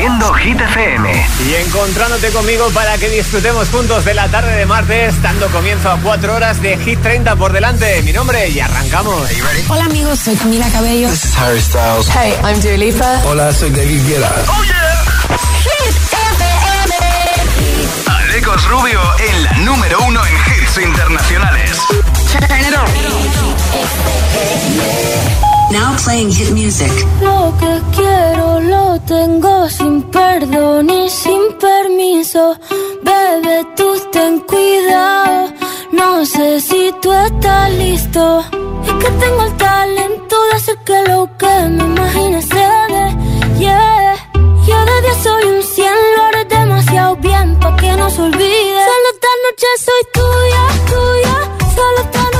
siendo Hit FM. Y encontrándote conmigo para que disfrutemos juntos de la tarde de martes, dando comienzo a cuatro horas de Hit 30 por delante. Mi nombre y arrancamos. Hola amigos, soy Camila Cabello. This is Harry Styles. Hey, I'm Dua Lipa. Hola, soy David Guetta. ¡Oh, yeah! Hit FM. Alecos Rubio en la número uno en hits internacionales. Now playing hit music. Lo que quiero lo tengo sin perdón y sin permiso. Bebe, tú ten cuidado. No sé si tú estás listo. Es que tengo el talento de hacer que lo que me imagines se dé. Yeah. Yo de 10 soy un 100, lo haré demasiado bien pa' que no se olvide. Solo esta noche soy tuya, tuya. Solo esta noche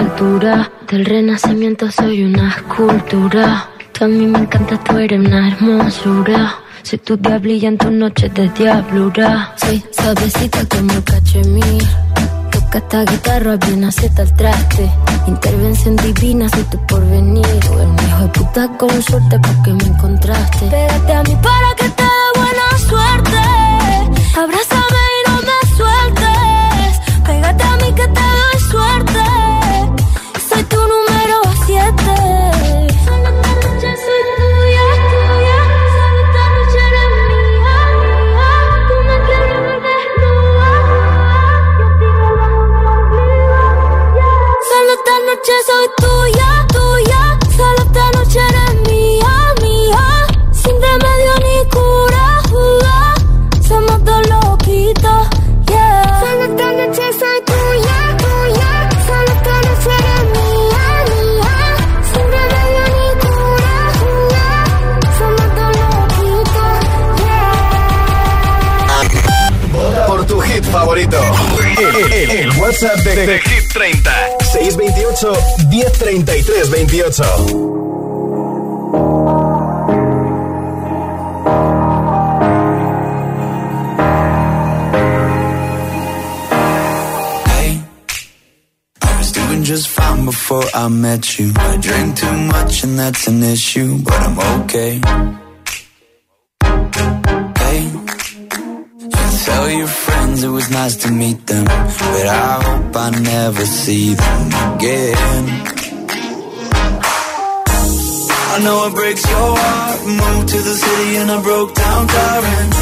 altura, del renacimiento soy una escultura. Tú a mí me encanta, tú eres una hermosura. Soy tu diablilla en tus noches de diablura. Soy suavecita como el cachemir. Toca esta guitarra bien acierta el traste. Intervención divina, soy tu porvenir. Eres un hijo de puta con suerte porque me encontraste. Pégate a mí para que te dé buena suerte. Abrázame noche soy tuya, tuya. Solo esta noche eres mía, mía. Sin remedio ni cura, somos dos loquitos, yeah. Solo esta noche soy tuya, tuya. Solo esta noche eres mía, mía. Sin remedio ni cura, somos dos loquitos, yeah. Por tu hit favorito. El, WhatsApp de, de, de Hit 30. 628 1033 28. just fine before I met you. I drink too much and that's an issue, but I'm okay. Hey, you tell your friends it was nice to meet them, but I hope I never see them again. I know it breaks your heart. Moved to the city in a broke down car and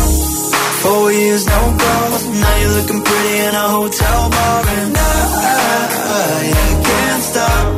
four years no calls. Now you're looking pretty in a hotel bar and I, I, I can't stop.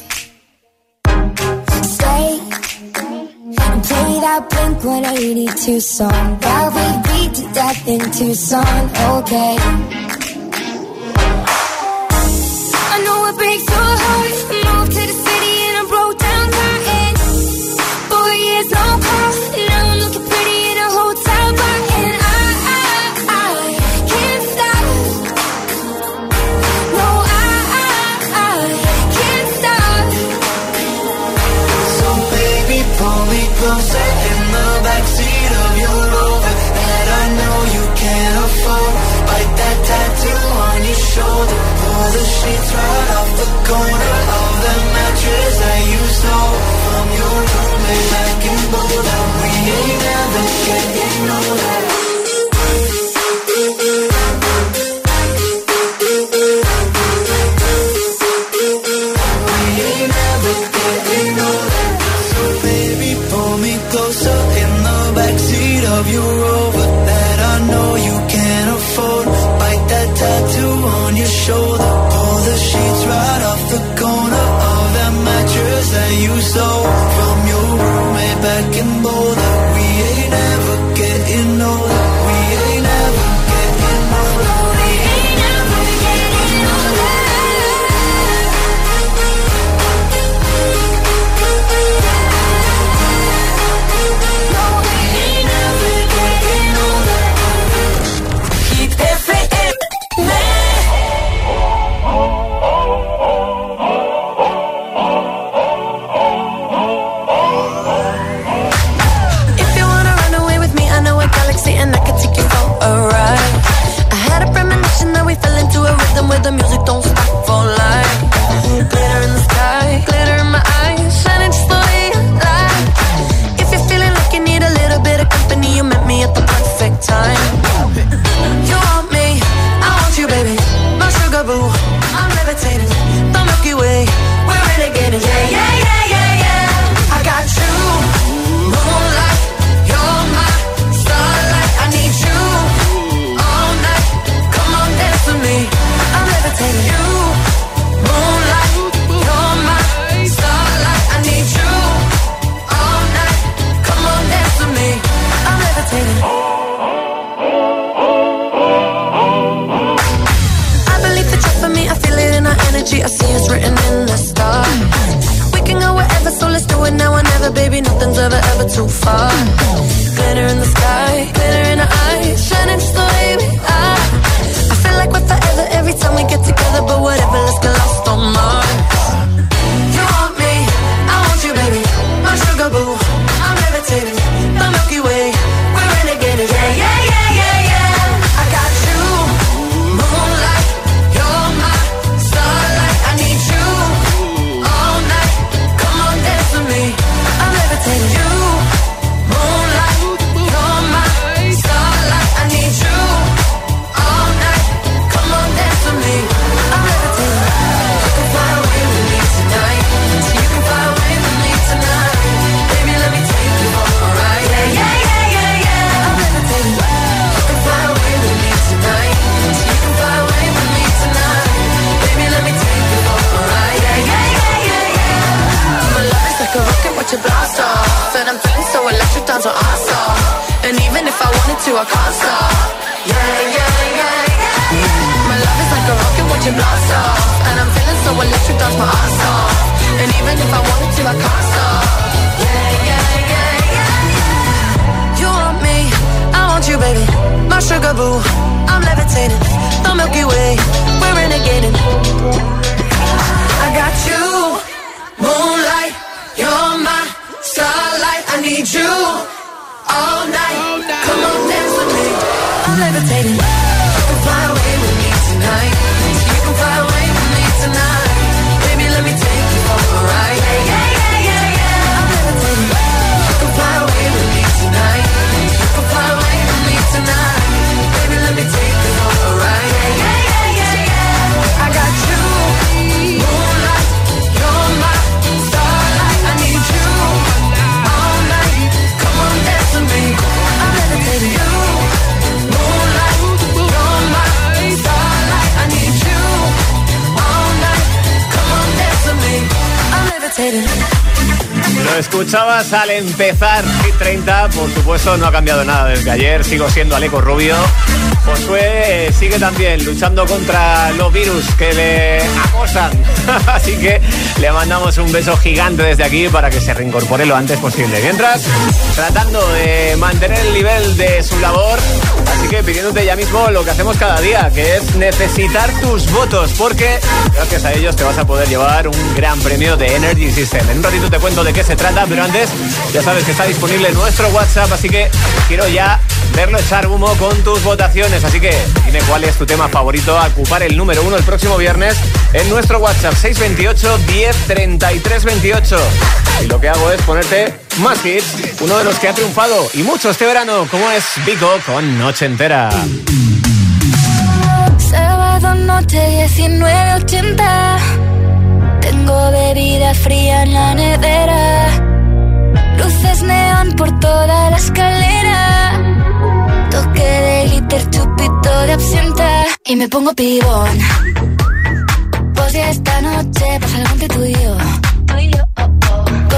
Play that Blink 182 song that we beat to death in Tucson. Okay. I know it breaks your heart. Lo escuchabas al empezar Hit 30, por supuesto no ha cambiado nada desde ayer, sigo siendo Aleco Rubio. Josué eh, sigue también luchando contra los virus que le acosan, así que le mandamos un beso gigante desde aquí para que se reincorpore lo antes posible. Mientras, tratando de mantener el nivel de su labor, que pidiéndote ya mismo lo que hacemos cada día, que es necesitar tus votos, porque gracias a ellos te vas a poder llevar un gran premio de Energy System. En un ratito te cuento de qué se trata, pero antes ya sabes que está disponible nuestro WhatsApp, así que quiero ya verlo echar humo con tus votaciones. Así que dime cuál es tu tema favorito a ocupar el número uno el próximo viernes en nuestro WhatsApp 628 10 33 28. Y lo que hago es ponerte más hits, uno de los que ha triunfado y mucho este verano, como es Vico con Noche Entera. Sábado noche 1980. Tengo bebida fría en la nevera. Luces neón por toda la escalera. Toque de glitter, chupito de absenta. Y me pongo pibón. Pues ya esta noche pasa algo entre.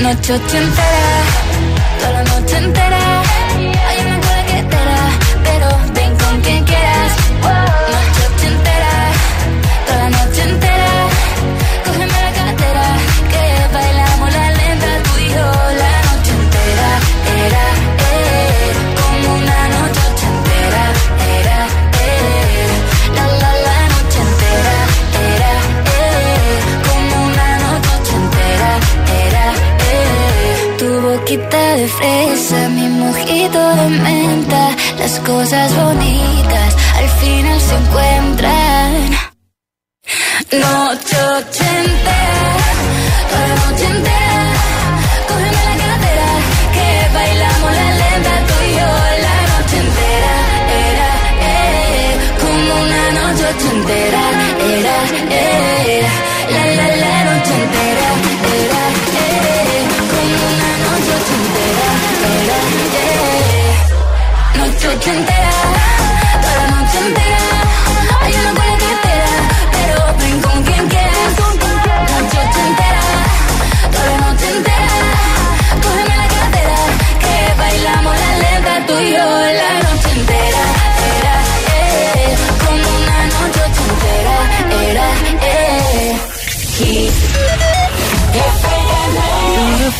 Noche entera, toda cosas bonitas al final se encuentran. Noche entera,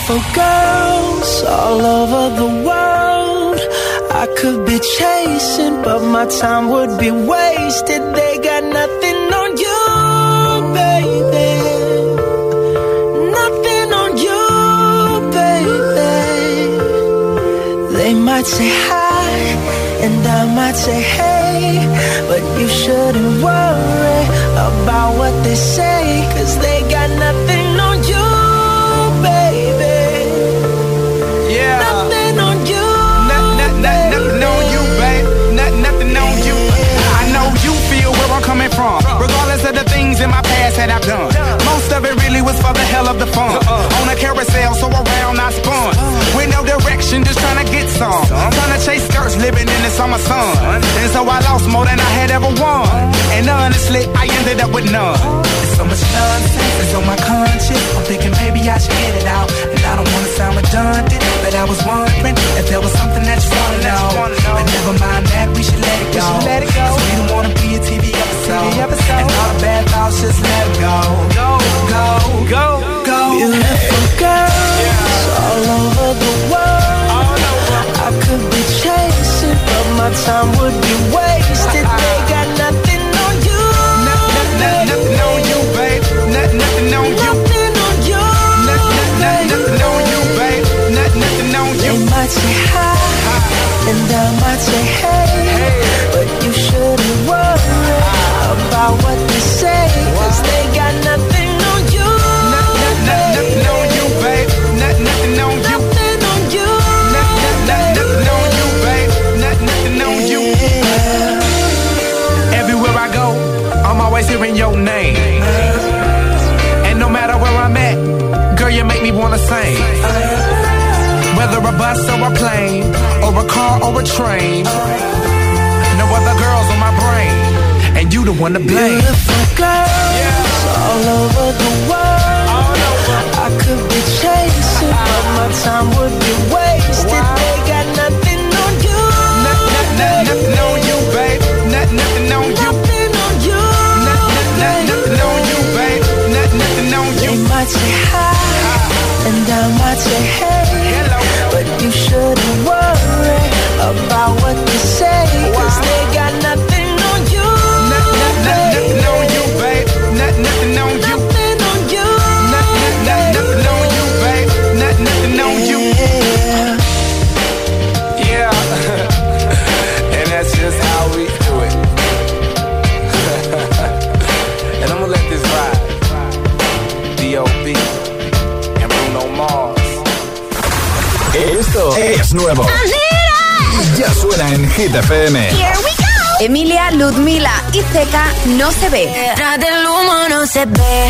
Beautiful girls all over the world. I could be chasing, but my time would be wasted. They got nothing on you, baby. Nothing on you, baby. They might say hi, and I might say hey, but you shouldn't worry about what they say, that I've done. Most of it really was for the hell of the fun. Uh-uh. On a carousel, so around I spun. With no direction, just trying to get some. I'm trying to chase skirts, living in the summer sun. And so I lost more than I had ever won. And honestly, I ended up with none. There's so much nonsense that's on my conscience. I'm thinking maybe I should get it out. I don't wanna sound redundant, but I was wondering if there was something that you wanna know. But never mind that, we should let it go. Cause we don't wanna be a TV episode. And all the bad thoughts, just let it go. Go, go, go, go. Beautiful hearing your name. And no matter where I'm at, girl, you make me wanna sing. Whether a bus or a plane, or a car or a train. No other girls on my brain, and you the one to blame. Beautiful girls all over the world. I could be chasing, but my time would be wasted. They might say hi, and I might say hey, but you shouldn't worry about what Nuevo. Ya suena en Hit FM. Emilia, Ludmila y Zeca no se ve. Detrás del humo no se ve,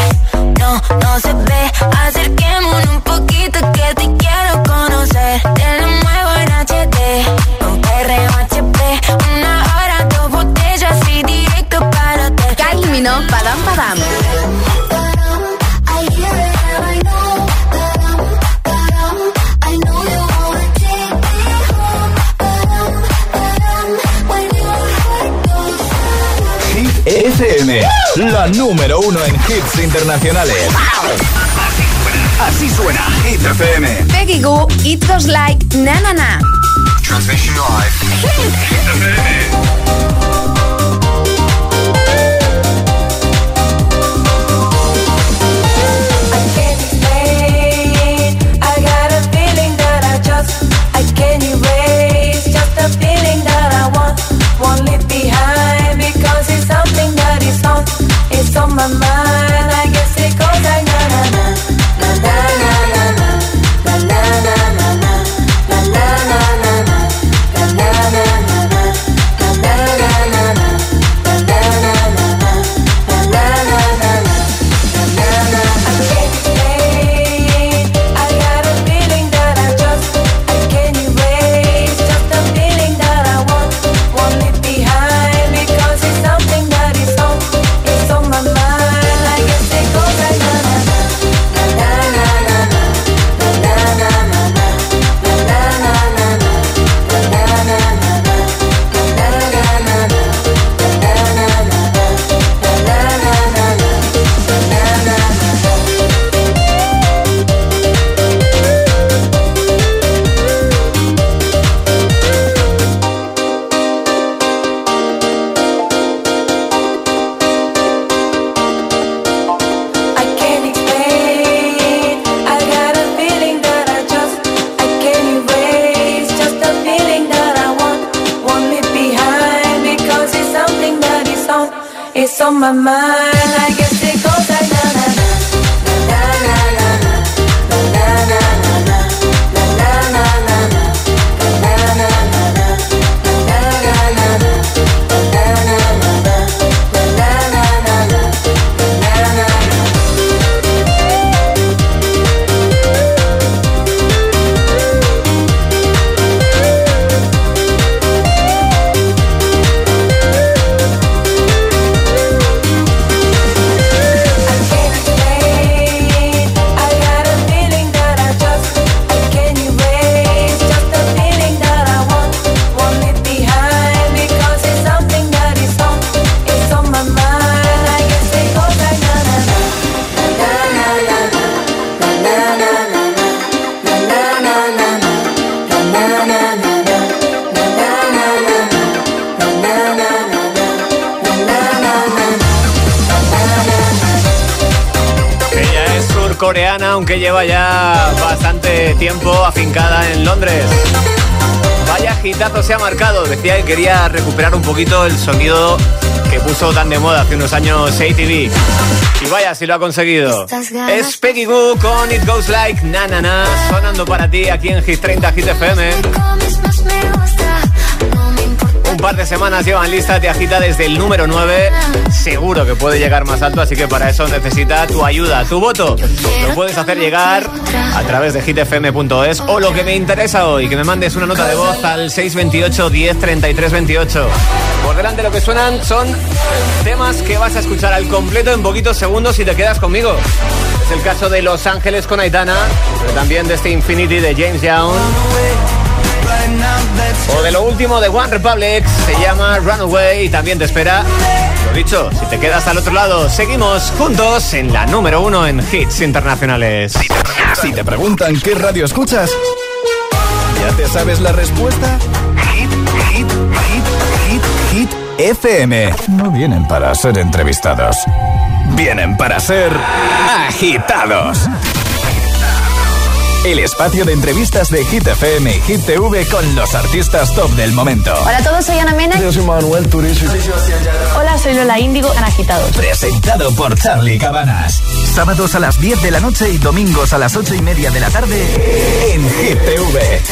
no, no se ve. Acerquémonos un poquito que te quiero conocer. Te lo muevo en HD, con perreo HP. Una hora, dos botellas y directo para ti. Kylie Minogue, Padam Padam. FM, la número uno en hits internacionales. Así suena Hit FM. Peggy Goo, It Goes Like Na Na Na. Transmission live. Quería recuperar un poquito el sonido que puso tan de moda hace unos años ATV. Y vaya si lo ha conseguido. Es Peggy Goo con It Goes Like Na Na Na, sonando para ti aquí en Hit 30 Hit FM. Un par de semanas llevan lista, te agita desde el número 9. Seguro que puede llegar más alto, así que para eso necesita tu ayuda, tu voto. Lo puedes hacer llegar a través de hitfm.es o lo que me interesa hoy, que me mandes una nota de voz al 628 10 33 28. Por delante lo que suenan son temas que vas a escuchar al completo en poquitos segundos si te quedas conmigo. Es el caso de Los Ángeles con Aitana, pero también de este Infinity de James Young. O de lo último de One Republic, se llama Runaway y también te espera. Lo dicho, si te quedas al otro lado, seguimos juntos en la número uno en hits internacionales. Si te preguntan qué radio escuchas, ¿ya te sabes la respuesta? Hit, hit, hit, hit, hit, FM. No vienen para ser entrevistados, vienen para ser agitados. El espacio de entrevistas de Hit FM y Hit TV con los artistas top del momento. Hola a todos, soy Ana Mena. Yo soy Manuel Turizo. Hola, soy Lola Índigo en Agitados. Presentado por Charlie Cabanas. Sábados a las 10 de la noche y domingos a las 8 y media de la tarde en Hit TV.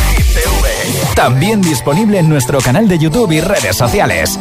También disponible en nuestro canal de YouTube y redes sociales.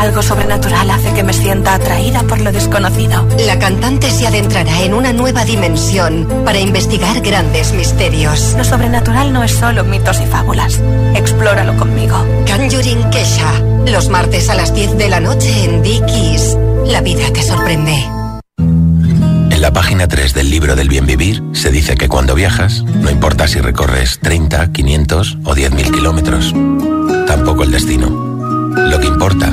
Algo sobrenatural hace que me sienta atraída por lo desconocido. La cantante se adentrará en una nueva dimensión para investigar grandes misterios. Lo sobrenatural no es solo mitos y fábulas. Explóralo conmigo. Conjuring Kesha. Los martes a las 10 de la noche en Dickies. La vida te sorprende. En la página 3 del libro del bien vivir se dice que cuando viajas, no importa si recorres 30, 500 o 10.000 kilómetros, tampoco el destino. Lo que importa,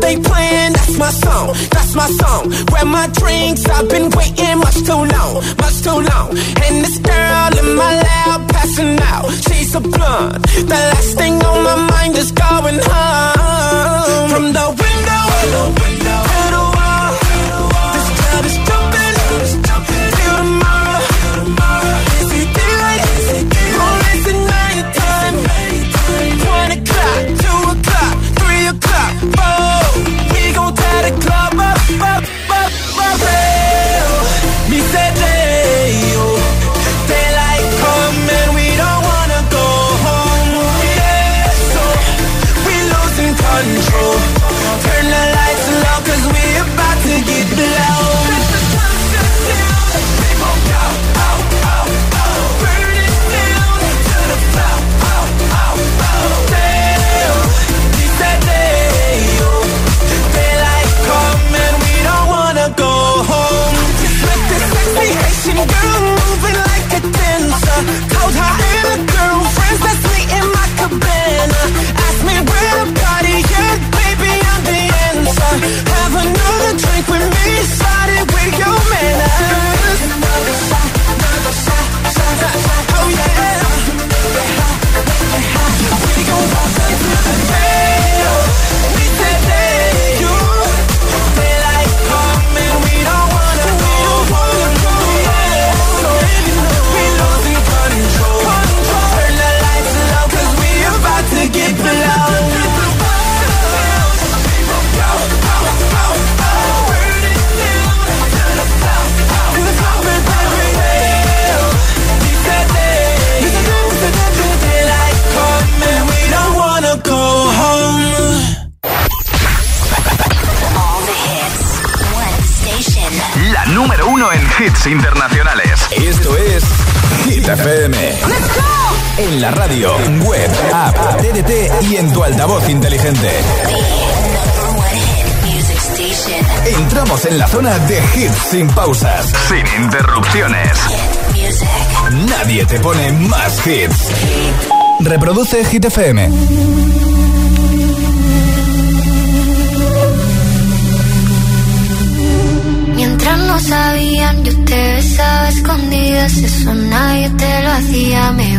They playing, that's my song, that's my song. Grab my drinks, I've been waiting much too long, much too long. And this girl in my lap passing out, she's a blunt. The last thing on my mind is going home. From the window, to the wall, Zona de hits sin pausas, sin interrupciones. Nadie te pone más hits. Reproduce Hit FM. Mientras no sabían, yo te besaba escondidas. Eso nadie te lo hacía. Me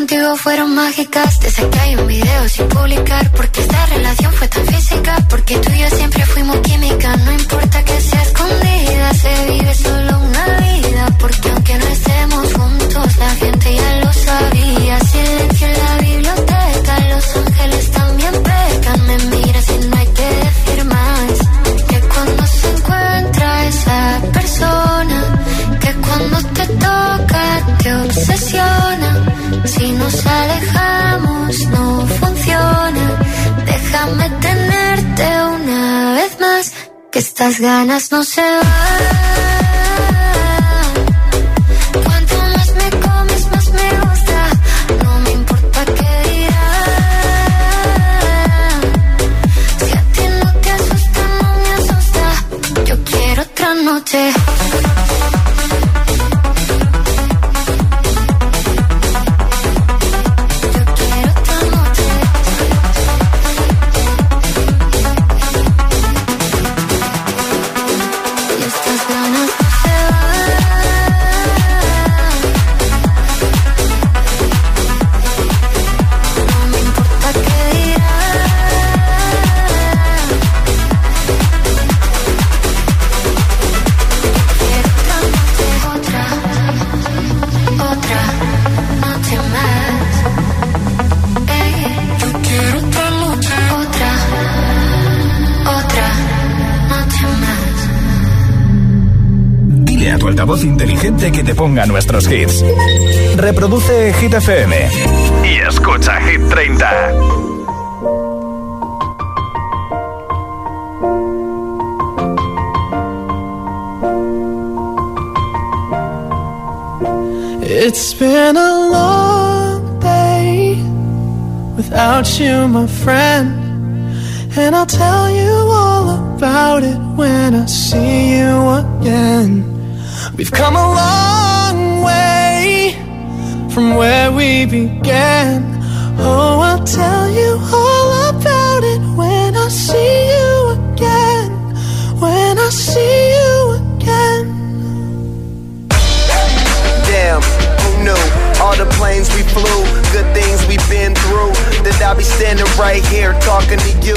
Contigo fueron mágicas, desde que hay un video sin publicar, porque esta relación fue tan física, porque tú y yo siempre fuimos química, no importa que sea escondida, se vive solo una vida, porque estas ganas no se van. Altavoz inteligente que te ponga nuestros hits. Reproduce Hit FM. Y escucha Hit 30. It's been a long day without you, my friend. And I'll tell you all about it when I see you again. We've come a long way from where we began. Oh, I'll tell you all about it when I see you again. When I see you again. Damn, who knew? All the planes we flew, good things we've been through. That I'll be standing right here talking to you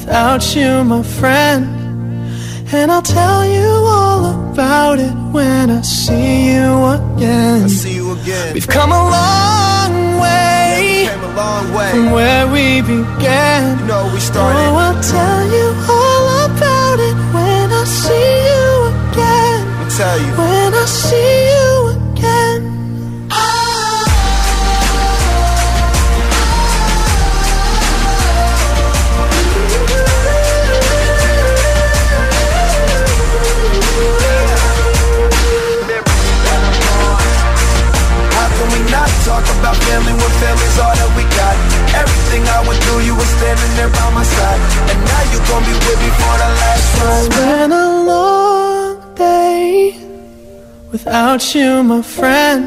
without you, my friend. And I'll tell you all about it when I see you again. I see you again. We've come a long way, Came a long way. from where we began. You know we started. Oh, I'll tell you all about it when I see you again. Me tell you. When I see family when family's all that we got. Everything I you were standing there by my side. And now you gon' be with me for the last It's been a long day Without you, my friend.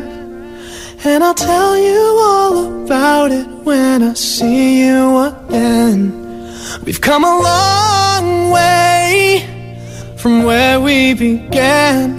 And I'll tell you all about it When I see you again. We've come a long way From where we began.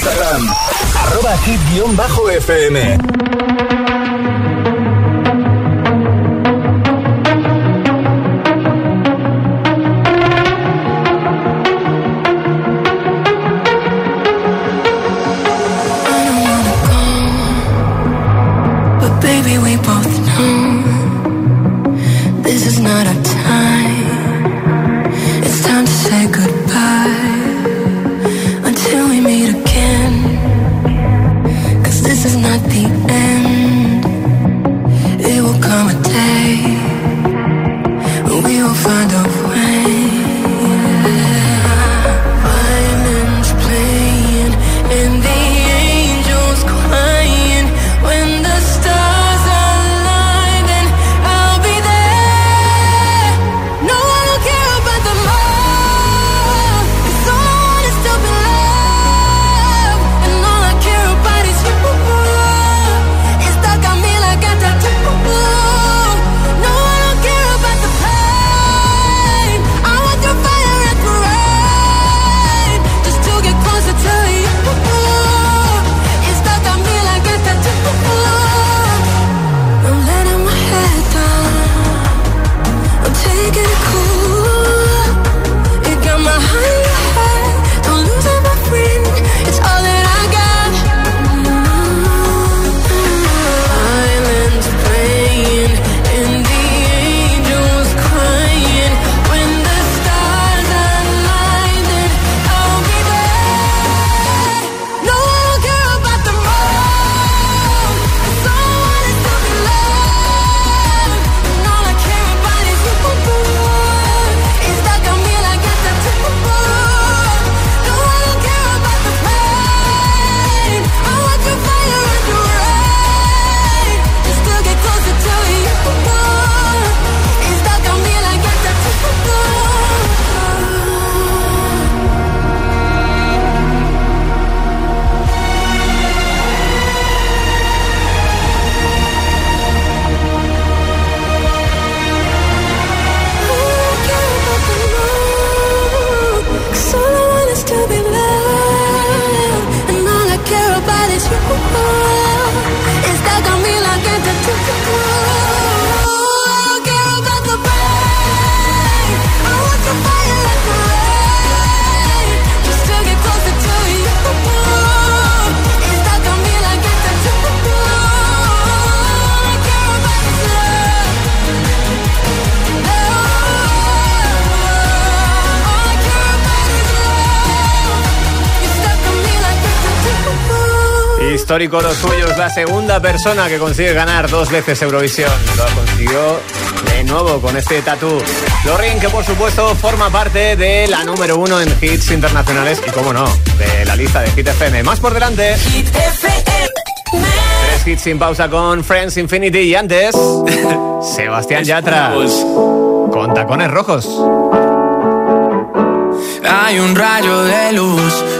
Instagram. Arroba hit-fm. Histórico lo suyo. Es la segunda persona que consigue ganar dos veces Eurovisión. Lo consiguió de nuevo con este tatú. Lorin, que por supuesto forma parte de la número uno en hits internacionales y, como no, de la lista de Hit FM. Más por delante. Tres hits sin pausa con Friends Infinity y antes, Sebastián Yatra con tacones rojos. Hay un rayo de luz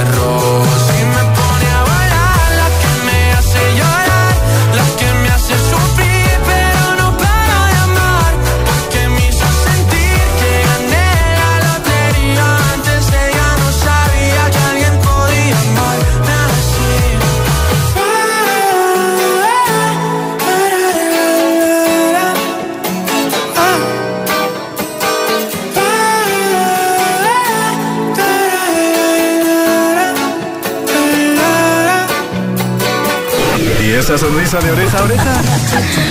esa sonrisa de oreja a oreja?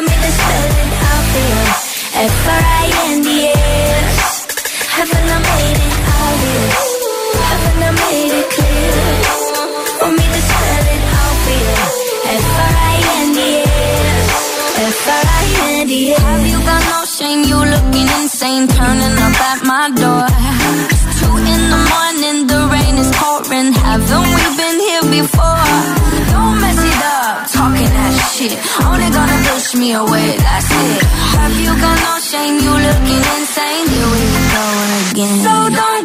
Want me to spell it out for you? F-R-I-N-D-S Haven't I made it obvious? Haven't I made it clear? Want me to spell it out for you? F-R-I-N-D-S F-R-I-N-D-S Have you got no shame? You looking insane Turning up at my door It's two in the morning The rain is pouring Haven't we been here before? Shit. Only gonna push me away That's it. Have you got no shame? You looking insane. Here we go again. So don't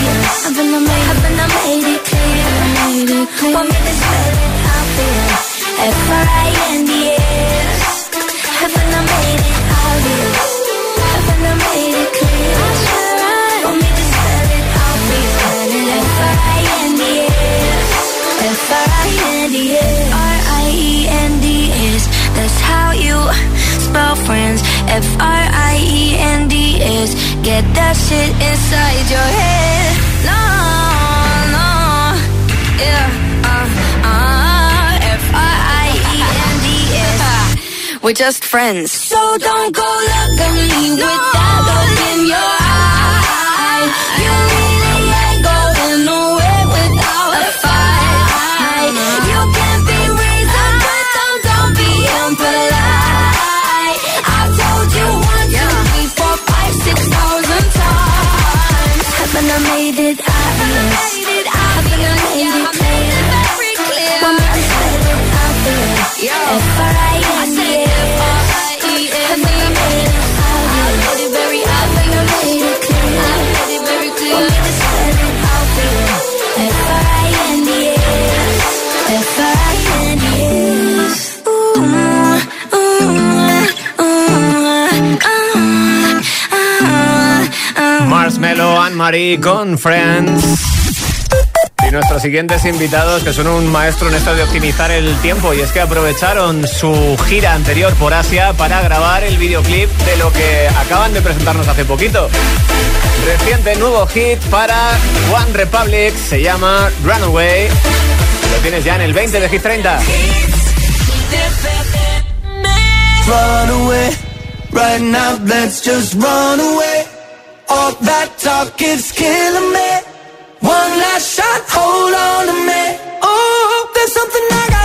obvious? Haven't I made, haven't I made it clear? Made it clear. Want me to spell it you? F-R-I-N-D-S Haven't I made it obvious? Haven't I made it clear? Want me to spell it you? F-R-I-N-D-S F-R-I-N-D-S R-I-E-N-D-S That's how you spell friends F-R-I-E-N-D-S Get that shit inside your head We're just friends. So don't go look at me with that look in your eye. You really ain't going nowhere without a fight. You can be reasoned with them, don't be impolite. I've told you one, two, three, four, five, six thousand times. Haven't I made it obvious? Haven't I made it clear? Want me to spell it. out Anne-Marie con Friends. Y nuestros siguientes invitados, que son un maestro en esto de optimizar el tiempo, y es que aprovecharon su gira anterior por Asia para grabar el videoclip de lo que acaban de presentarnos hace poquito. Reciente nuevo hit para One Republic, se llama Runaway. Lo tienes ya en el 20 de Hit 30. Run away, right now let's just run away. All that talk is killing me. One last shot, hold on to me. Oh, there's something I gotta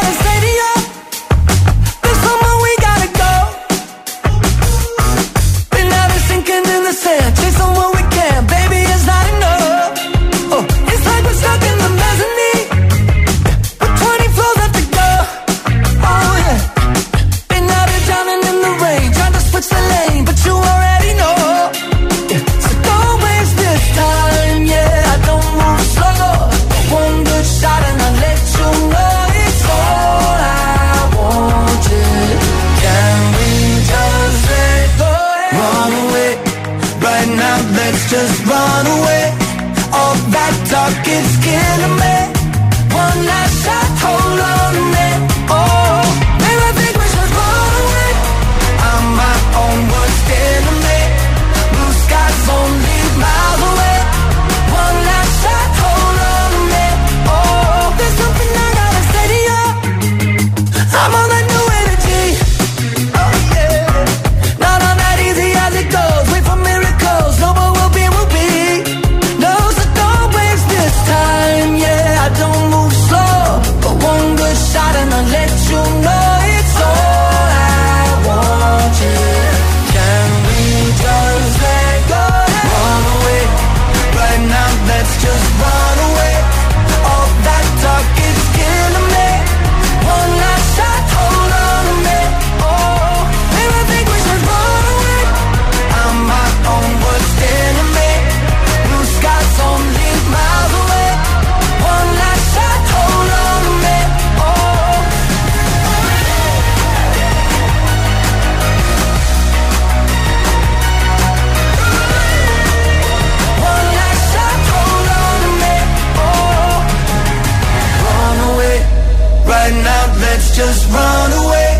just run away.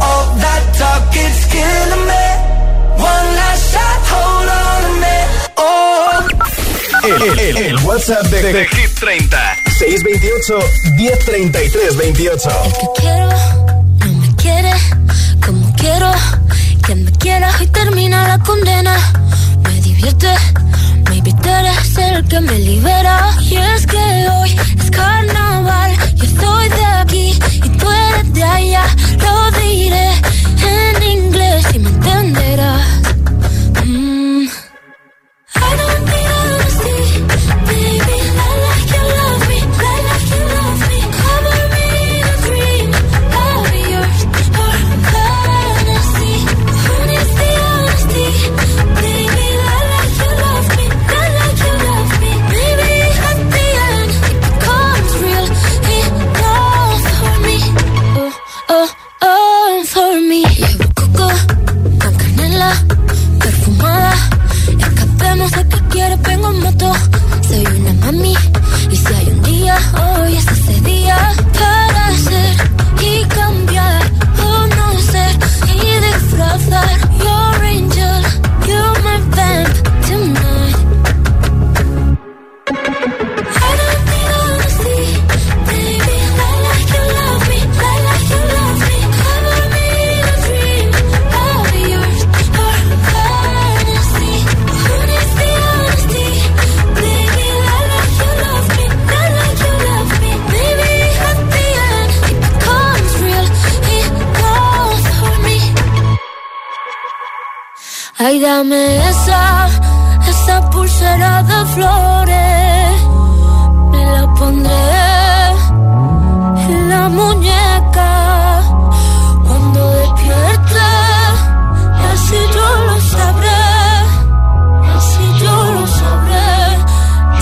All that talk, it's killing me. One last shot, hold on a minute. Oh. El, el- el WhatsApp de, de Hit 30 628 1033 28 quiero, no me quiere como quiero que me quiera y termina la condena. Me divierte, maybe tú eres el que me libera. Y es que hoy es carnaval, yo soy de aquí y allá. Lo diré en inglés y me entenderás. Ay, dame esa, esa pulsera de flores. Me la pondré en la muñeca cuando despierte. Así yo lo sabré, así yo lo sabré.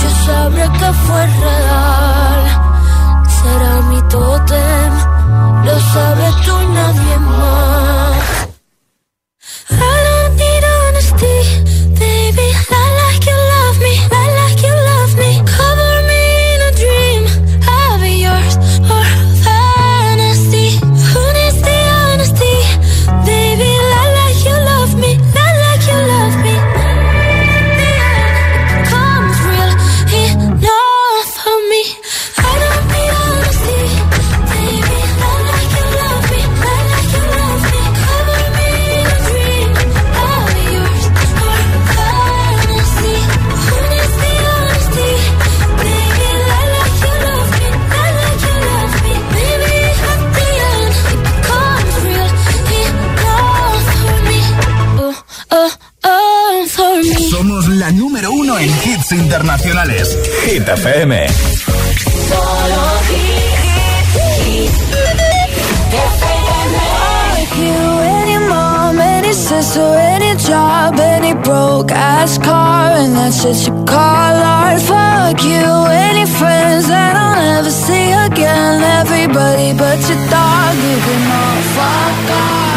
Yo sabré que fue hits internacionales Hit FM Like you, any mom, any sister, any job, any broke ass car, and that's what you call art. Fuck you, any friends that I'll never see again. Everybody but your dog, you can all fuck off.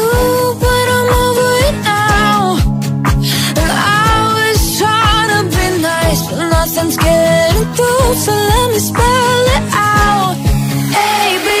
nothing's getting through. So let me spell it out. A B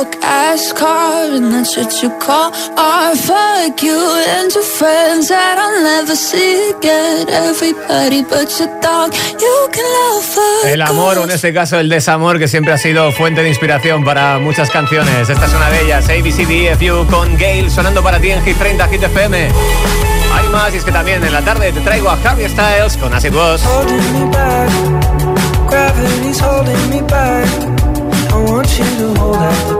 broke ass car, and that's what you call art. Fuck you and your friends that I'll never see again. Everybody but your dog, you can love El amor, o en este caso el desamor, que siempre ha sido fuente de inspiración para muchas canciones. Esta es una de ellas, ABCDFU con Gail, sonando para ti en Hit 30, Hit FM. Hay más, y es que también en la tarde te traigo a Harry Styles con As It Was. Gravity's holding me back. I want you to hold out the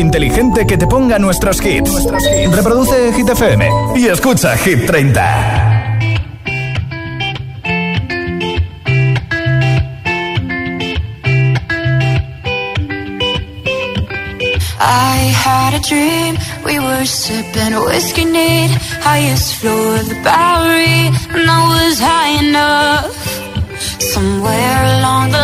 Inteligente que te ponga nuestros hits. Reproduce Hit FM y escucha Hit 30. I had a dream, we were sipping whiskey neat, highest floor of the Bowery, and I was high enough. Somewhere along the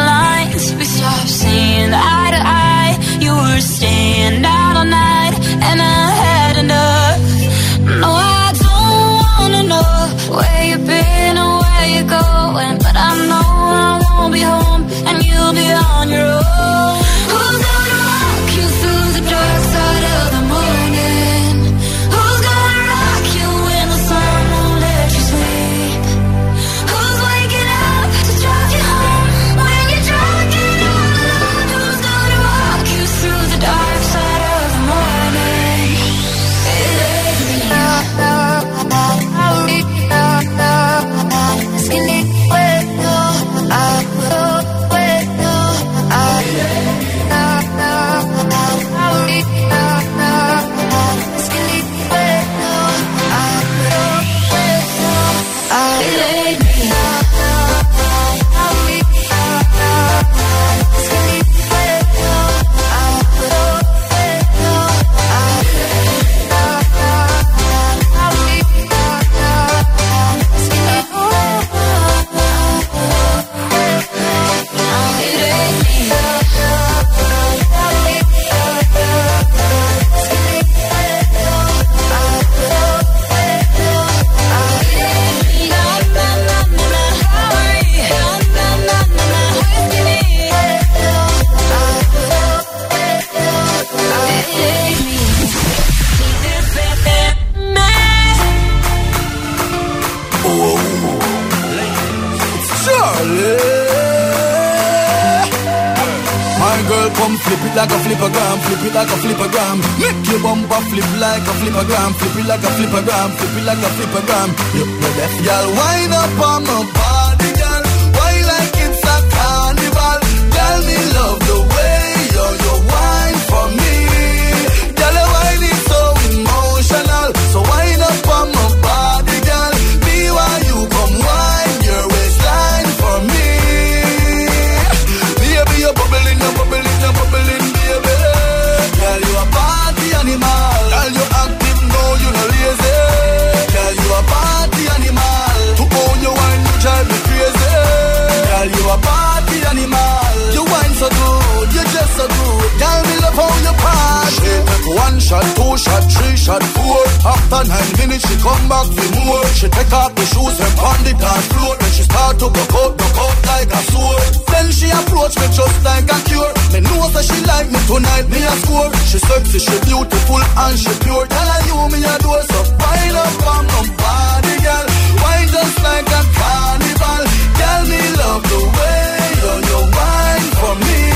After nine minutes, she come back for more. She take off the shoes and pound the dance floor. Then she start to broke out, broke out like a sword. Then she approach me just like a cure. Me know that she like me tonight, me a score. She sexy, she beautiful and she pure. Tell her you me a do so wind up on my body, girl. Wine just like a carnival. Girl, me love the way you wine for me.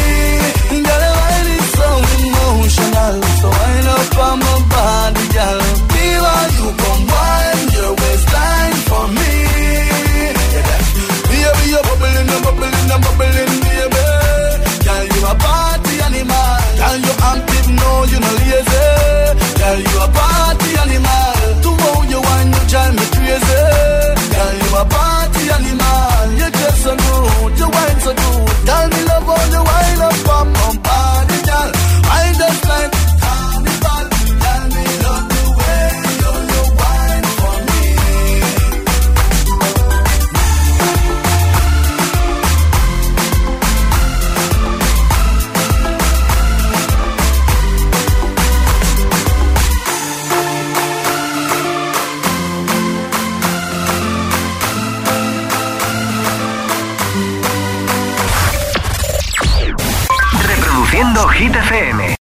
Emotional. So wind up on my body, girl. Be while you come wine your waistline for me. Baby, you're bubbling, you're bubbling, you're bubbling, baby. Girl, you a party animal. Girl, you active, no, you no lazy. Girl, you a party animal. To how you wine, you drive me crazy. Girl, you a party animal. You just so good, you wine so good. Tell me